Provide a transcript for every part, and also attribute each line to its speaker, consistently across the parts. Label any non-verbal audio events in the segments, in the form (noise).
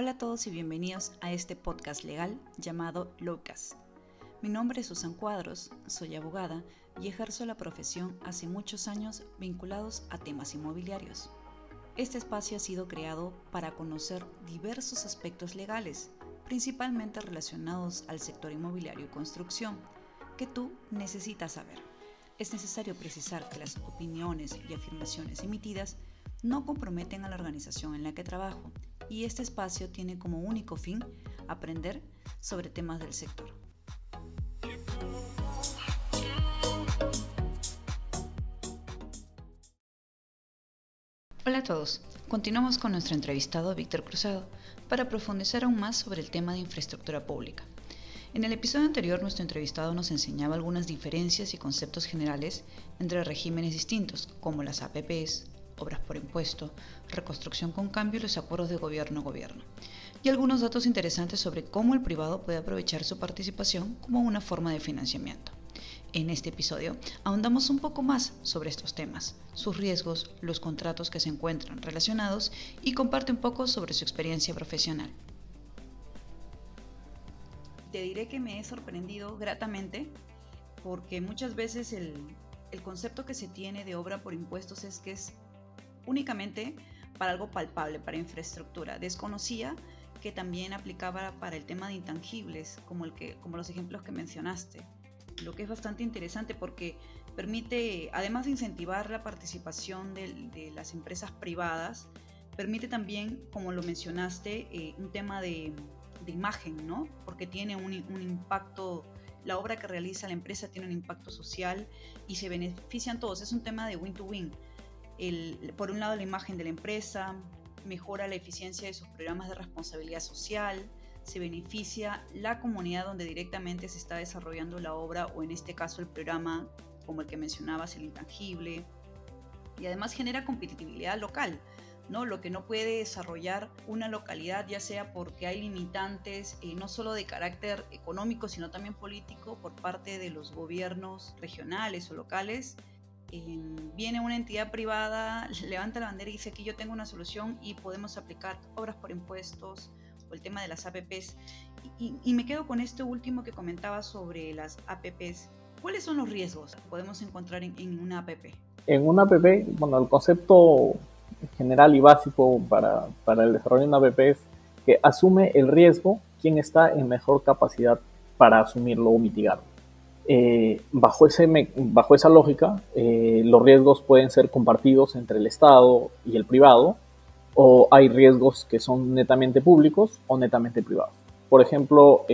Speaker 1: Hola a todos y bienvenidos a este podcast legal llamado Locas. Mi nombre es Susan Cuadros, soy abogada y ejerzo la profesión hace muchos años vinculados a temas inmobiliarios. Este espacio ha sido creado para conocer diversos aspectos legales, principalmente relacionados al sector inmobiliario y construcción, que tú necesitas saber. Es necesario precisar que las opiniones y afirmaciones emitidas no comprometen a la organización en la que trabajo y este espacio tiene como único fin aprender sobre temas del sector. Hola a todos, continuamos con nuestro entrevistado Víctor Cruzado para profundizar aún más sobre el tema de infraestructura pública. En el episodio anterior nuestro entrevistado nos enseñaba algunas diferencias y conceptos generales entre regímenes distintos, como las APPs, obras por impuesto, reconstrucción con cambio y los acuerdos de gobierno-gobierno, y algunos datos interesantes sobre cómo el privado puede aprovechar su participación como una forma de financiamiento. En este episodio ahondamos un poco más sobre estos temas, sus riesgos, los contratos que se encuentran relacionados y comparte un poco sobre su experiencia profesional. Te diré que me he sorprendido gratamente porque muchas veces el, el concepto que se tiene de obra por impuestos es que es únicamente para algo palpable, para infraestructura. Desconocía que también aplicaba para el tema de intangibles, como, el que, como los ejemplos que mencionaste lo que es bastante interesante porque permite, además de incentivar la participación de, las empresas privadas, permite también, como lo mencionaste, eh, un tema de, imagen, ¿no? Porque tiene un, impacto, la obra que realiza la empresa tiene un impacto social y se benefician todos. Es un tema de win-to-win. Por un lado, la imagen de la empresa mejora la eficiencia de sus programas de responsabilidad social, se beneficia la comunidad donde directamente se está desarrollando la obra o en este caso el programa como el que mencionabas, el intangible, y además genera competitividad local. ¿no? Lo que no puede desarrollar una localidad, ya sea porque hay limitantes eh, no solo de carácter económico, sino también político por parte de los gobiernos regionales o locales. Viene una entidad privada, levanta la bandera y dice aquí yo tengo una solución y podemos aplicar obras por impuestos, o el tema de las APPs. Y, me quedo con este último que comentaba sobre las APPs. ¿Cuáles son los riesgos que podemos encontrar en, una APP?
Speaker 2: En una APP, bueno, el concepto general y básico para, para el desarrollo de una APP es que asume el riesgo quien está en mejor capacidad para asumirlo o mitigarlo. Eh, bajo, esa lógica, eh, los riesgos pueden ser compartidos entre el Estado y el privado, o hay riesgos que son netamente públicos o netamente privados. Por ejemplo,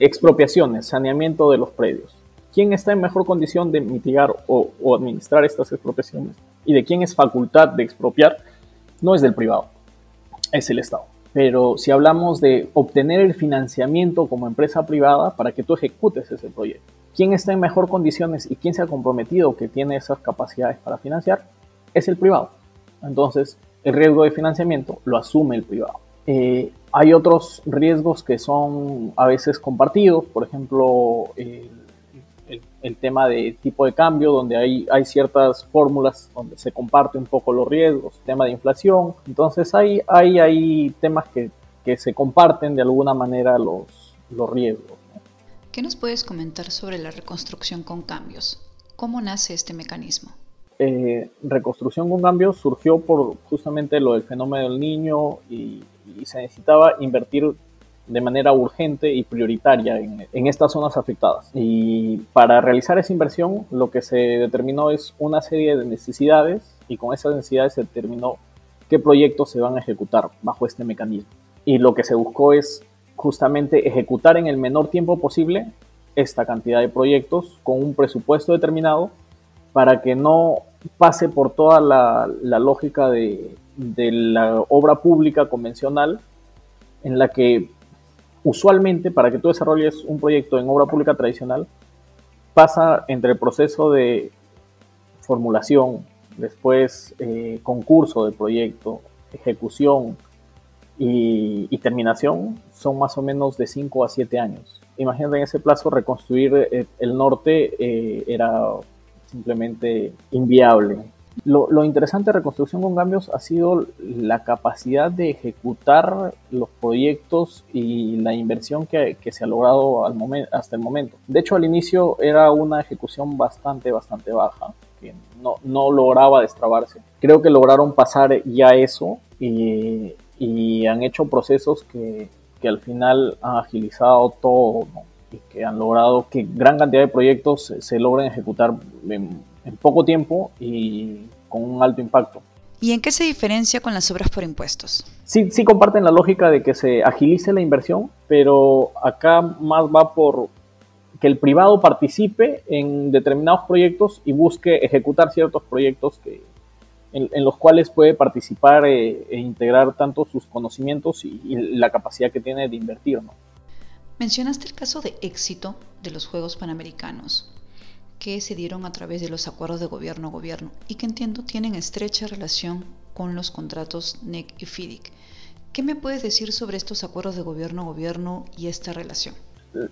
Speaker 2: expropiaciones, saneamiento de los predios. ¿Quién está en mejor condición de mitigar o, administrar estas expropiaciones y de quién es facultad de expropiar? No es del privado, es el Estado. Pero si hablamos de obtener el financiamiento como empresa privada para que tú ejecutes ese proyecto, ¿quién está en mejor condiciones y quién se ha comprometido que tiene esas capacidades para financiar? Es el privado. Entonces, el riesgo de financiamiento lo asume el privado. Eh, hay otros riesgos que son a veces compartidos, por ejemplo, el, tema de tipo de cambio, donde hay, hay ciertas fórmulas donde se comparte un poco los riesgos, tema de inflación. Entonces hay, hay, hay temas que, se comparten de alguna manera los, los riesgos.
Speaker 1: ¿Qué nos puedes comentar sobre la reconstrucción con cambios? ¿Cómo nace este mecanismo?
Speaker 2: Eh, reconstrucción con cambios surgió por justamente lo del fenómeno del niño y, se necesitaba invertir de manera urgente y prioritaria en, estas zonas afectadas. Y para realizar esa inversión lo que se determinó es una serie de necesidades y con esas necesidades se determinó qué proyectos se van a ejecutar bajo este mecanismo. Y lo que se buscó es justamente ejecutar en el menor tiempo posible esta cantidad de proyectos con un presupuesto determinado para que no pase por toda la, lógica de, la obra pública convencional, en la que usualmente para que tú desarrolles un proyecto en obra pública tradicional, pasa entre el proceso de formulación, después eh, concurso de proyecto, ejecución y, terminación, son más o menos de 5 a 7 años. Imagínate en ese plazo reconstruir eh, el norte eh, era simplemente inviable. Lo, interesante de reconstrucción con cambios ha sido la capacidad de ejecutar los proyectos y la inversión que, se ha logrado al hasta el momento. De hecho, al inicio era una ejecución bastante, bastante baja, que no, no lograba destrabarse. Creo que lograron pasar ya eso y, y han hecho procesos que, que, al final han agilizado todo y que han logrado que gran cantidad de proyectos se, logren ejecutar en, en poco tiempo y con un alto impacto.
Speaker 1: ¿Y en qué se diferencia con las obras por impuestos?
Speaker 2: Sí, sí comparten la lógica de que se agilice la inversión, pero acá más va por que el privado participe en determinados proyectos y busque ejecutar ciertos proyectos que, en, los cuales puede participar eh, e integrar tanto sus conocimientos y, y, la capacidad que tiene de invertir. ¿no?
Speaker 1: Mencionaste el caso de éxito de los Juegos Panamericanos que se dieron a través de los acuerdos de gobierno a gobierno y que entiendo tienen estrecha relación con los contratos NEC y FIDIC. ¿Qué me puedes decir sobre estos acuerdos de gobierno a gobierno y esta relación?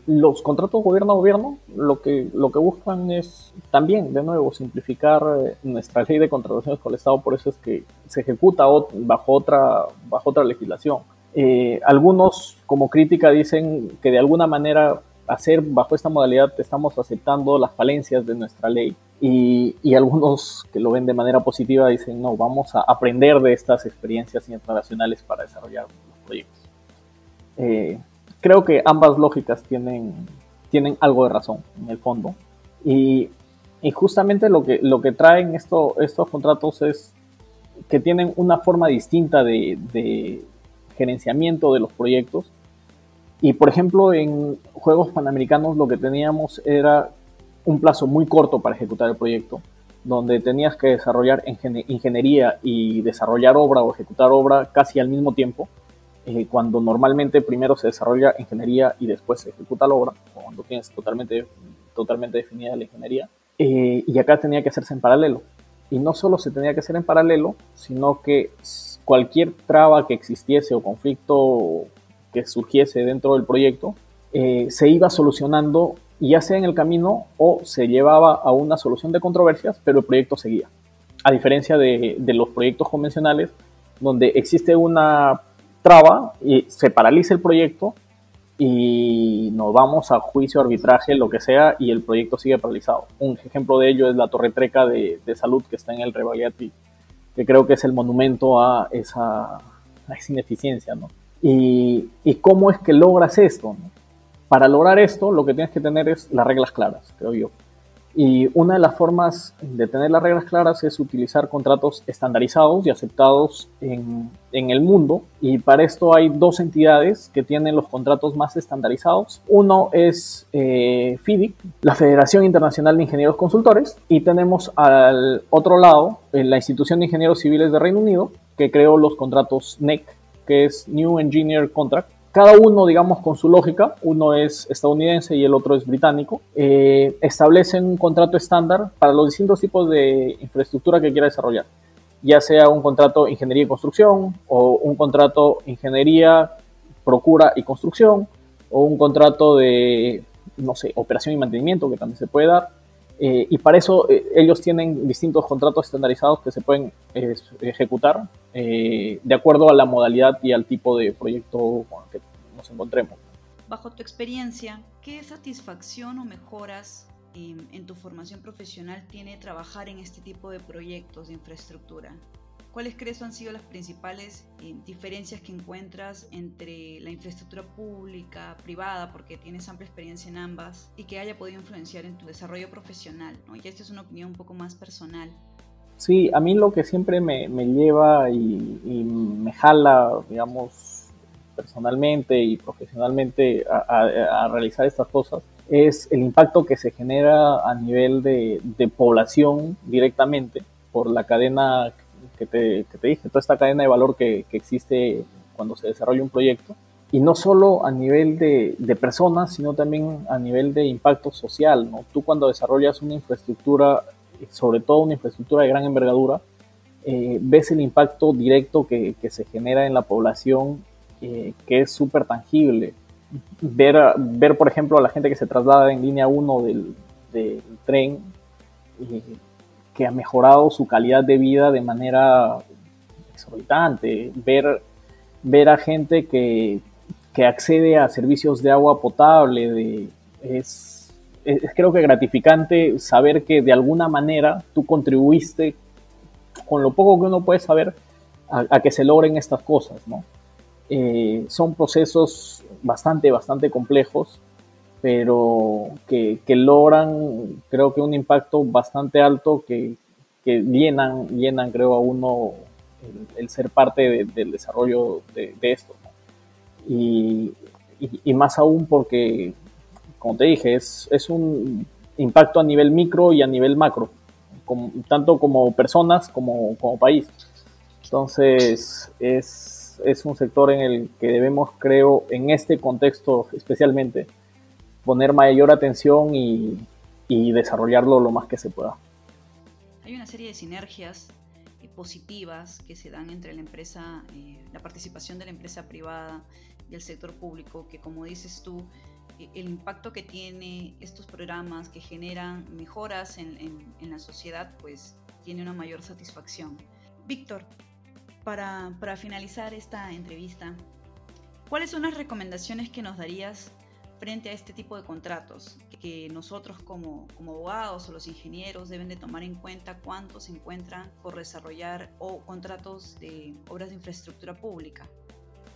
Speaker 2: Los contratos gobierno a gobierno lo que, lo que buscan es también, de nuevo, simplificar eh, nuestra ley de contrataciones con el Estado, por eso es que se ejecuta bajo otra, bajo otra legislación. Eh, algunos, como crítica, dicen que de alguna manera hacer bajo esta modalidad estamos aceptando las falencias de nuestra ley y, y, algunos que lo ven de manera positiva dicen no, vamos a aprender de estas experiencias internacionales para desarrollar los proyectos. Eh, creo que ambas lógicas tienen, tienen algo de razón en el fondo. Y, y justamente lo que, lo que traen esto, estos contratos es que tienen una forma distinta de, de gerenciamiento de los proyectos. Y por ejemplo, en Juegos Panamericanos lo que teníamos era un plazo muy corto para ejecutar el proyecto, donde tenías que desarrollar ingeniería y desarrollar obra o ejecutar obra casi al mismo tiempo, eh, cuando normalmente primero se desarrolla ingeniería y después se ejecuta la obra, cuando tienes totalmente, totalmente definida la ingeniería. Eh, y acá tenía que hacerse en paralelo. Y no solo se tenía que hacer en paralelo, sino que cualquier traba que existiese o conflicto que surgiese dentro del proyecto, eh, se iba solucionando ya sea en el camino o se llevaba a una solución de controversias, pero el proyecto seguía. A diferencia de, los proyectos convencionales, donde existe una traba y se paraliza el proyecto y nos vamos a juicio, arbitraje, lo que sea, y el proyecto sigue paralizado. Un ejemplo de ello es la torre treca de, salud que está en el Rebagliati, que creo que es el monumento a esa, a esa ineficiencia, ¿no? ¿Y, cómo es que logras esto? Para lograr esto, lo que tienes que tener es las reglas claras, creo yo. Y una de las formas de tener las reglas claras es utilizar contratos estandarizados y aceptados en, el mundo. Y para esto hay dos entidades que tienen los contratos más estandarizados. Uno es eh, FIDIC, la Federación Internacional de Ingenieros Consultores. Y tenemos al otro lado eh, la Institución de Ingenieros Civiles de Reino Unido, que creó los contratos NEC, que es New Engineer Contract. Cada uno, digamos, con su lógica, uno es estadounidense y el otro es británico, eh, establecen un contrato estándar para los distintos tipos de infraestructura que quiera desarrollar, ya sea un contrato ingeniería y construcción o un contrato ingeniería, procura y construcción o un contrato de, no sé, operación y mantenimiento que también se puede dar. Eh, y para eso eh, ellos tienen distintos contratos estandarizados que se pueden ejecutar de acuerdo a la modalidad y al tipo de proyecto nos encontremos.
Speaker 1: Bajo tu experiencia, ¿qué satisfacción o mejoras en tu formación profesional tiene trabajar en este tipo de proyectos de infraestructura? ¿Cuáles crees han sido las principales eh, diferencias que encuentras entre la infraestructura pública, privada, porque tienes amplia experiencia en ambas, y que haya podido influenciar en tu desarrollo profesional? ¿no? Y esta es una opinión un poco más personal.
Speaker 2: Sí, a mí lo que siempre me, lleva y, me jala, digamos, personalmente y profesionalmente a, realizar estas cosas es el impacto que se genera a nivel de, población directamente por la cadena que te, dije, toda esta cadena de valor que, existe cuando se desarrolla un proyecto. Y no solo a nivel de, personas, sino también a nivel de impacto social. ¿no? Tú cuando desarrollas una infraestructura, sobre todo una infraestructura de gran envergadura, eh, ves el impacto directo que, se genera en la población, eh, que es súper tangible. Ver, ver, por ejemplo, a la gente que se traslada en línea 1 del, del tren, que ha mejorado su calidad de vida de manera exorbitante. Ver, ver a gente que, que accede a servicios de agua potable, de, es, creo que gratificante saber que de alguna manera tú contribuiste con lo poco que uno puede saber a, que se logren estas cosas, ¿no? Eh, son procesos bastante, bastante complejos, pero que, que, logran, creo que un impacto bastante alto que, que llenan, llenan, creo, a uno el, ser parte del desarrollo de, esto. Y, y, más aún porque, como te dije, es, es un impacto a nivel micro y a nivel macro, tanto como personas como, como país. Entonces, es, es un sector en el que debemos, creo, en este contexto especialmente, poner mayor atención y, y desarrollarlo lo más que se pueda.
Speaker 1: Hay una serie de sinergias eh, positivas que se dan entre la empresa, eh, la participación de la empresa privada y el sector público, que como dices tú, eh, el impacto que tiene estos programas que generan mejoras en, en, la sociedad, pues tiene una mayor satisfacción. Víctor, para, para finalizar esta entrevista, ¿cuáles son las recomendaciones que nos darías frente a este tipo de contratos que nosotros como, como, abogados o los ingenieros deben de tomar en cuenta cuánto se encuentran por desarrollar o contratos de obras de infraestructura pública?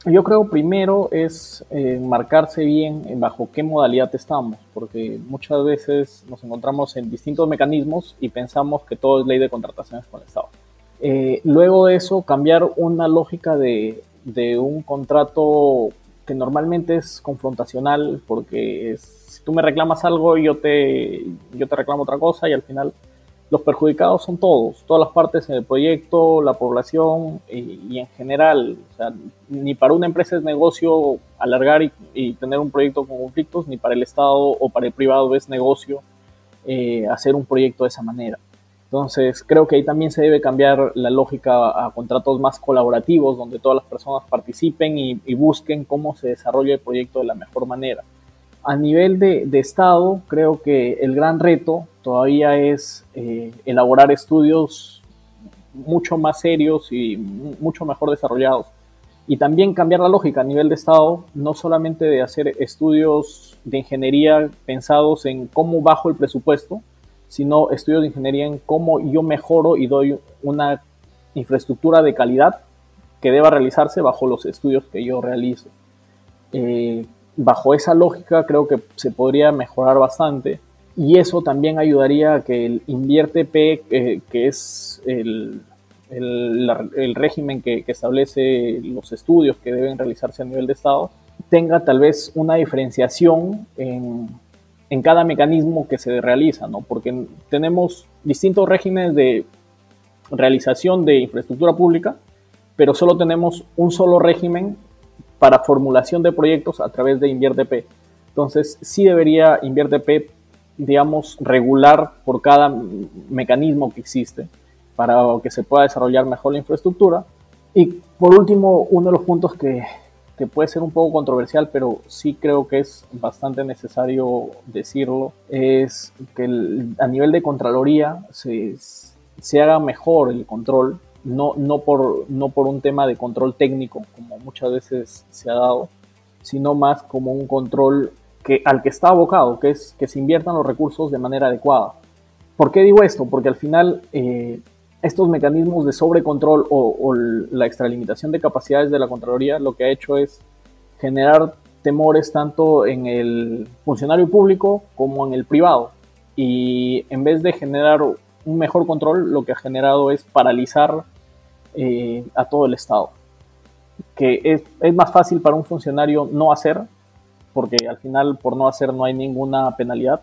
Speaker 2: Yo creo primero es eh, marcarse bien bajo qué modalidad estamos, porque muchas veces nos encontramos en distintos mecanismos y pensamos que todo es ley de contrataciones con el Estado. Eh, luego de eso, cambiar una lógica de, un contrato que normalmente es confrontacional porque si tú me reclamas algo yo te, yo te reclamo otra cosa y al final los perjudicados son todos, todas las partes en el proyecto, la población y, en general. O sea, ni para una empresa es negocio alargar y, tener un proyecto con conflictos, ni para el Estado o para el privado es negocio eh, hacer un proyecto de esa manera. Entonces, creo que ahí también se debe cambiar la lógica a contratos más colaborativos, donde todas las personas participen y, busquen cómo se desarrolla el proyecto de la mejor manera. A nivel de, Estado, creo que el gran reto todavía es eh, elaborar estudios mucho más serios y mucho mejor desarrollados. Y también cambiar la lógica a nivel de Estado, no solamente de hacer estudios de ingeniería pensados en cómo bajo el presupuesto, sino estudios de ingeniería en cómo yo mejoro y doy una infraestructura de calidad que deba realizarse bajo los estudios que yo realizo. Eh, bajo esa lógica creo que se podría mejorar bastante y eso también ayudaría a que el invierte P, eh, que es el, el, régimen que, que, establece los estudios que deben realizarse a nivel de Estado, tenga tal vez una diferenciación en en cada mecanismo que se realiza, ¿no? Porque tenemos distintos regímenes de realización de infraestructura pública, pero solo tenemos un solo régimen para formulación de proyectos a través de InvierteP. Entonces, sí debería InvierteP, digamos, regular por cada mecanismo que existe para que se pueda desarrollar mejor la infraestructura. Y por último, uno de los puntos que, que puede ser un poco controversial, pero sí creo que es bastante necesario decirlo, es que a nivel de Contraloría se, se, haga mejor el control, no, no, por, no por un tema de control técnico, como muchas veces se ha dado, sino más como un control que, al que está abocado, que es que se inviertan los recursos de manera adecuada. ¿Por qué digo esto? Porque al final eh, estos mecanismos de sobrecontrol o, la extralimitación de capacidades de la Contraloría lo que ha hecho es generar temores tanto en el funcionario público como en el privado. Y en vez de generar un mejor control, lo que ha generado es paralizar eh, a todo el Estado. Que es, más fácil para un funcionario no hacer, porque al final por no hacer no hay ninguna penalidad,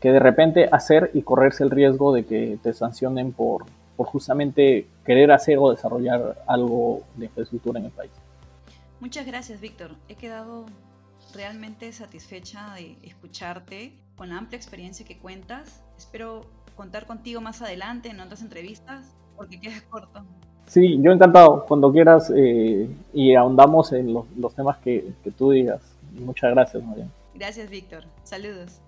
Speaker 2: que de repente hacer y correrse el riesgo de que te sancionen por, por justamente querer hacer o desarrollar algo de infraestructura en el país.
Speaker 1: Muchas gracias, Víctor. He quedado realmente satisfecha de escucharte con la amplia experiencia que cuentas. Espero contar contigo más adelante en otras entrevistas porque quedas (laughs) corto.
Speaker 2: Sí, yo encantado. Cuando quieras eh, y ahondamos en los, temas que, que, tú digas. Muchas gracias, María.
Speaker 1: Gracias, Víctor. Saludos.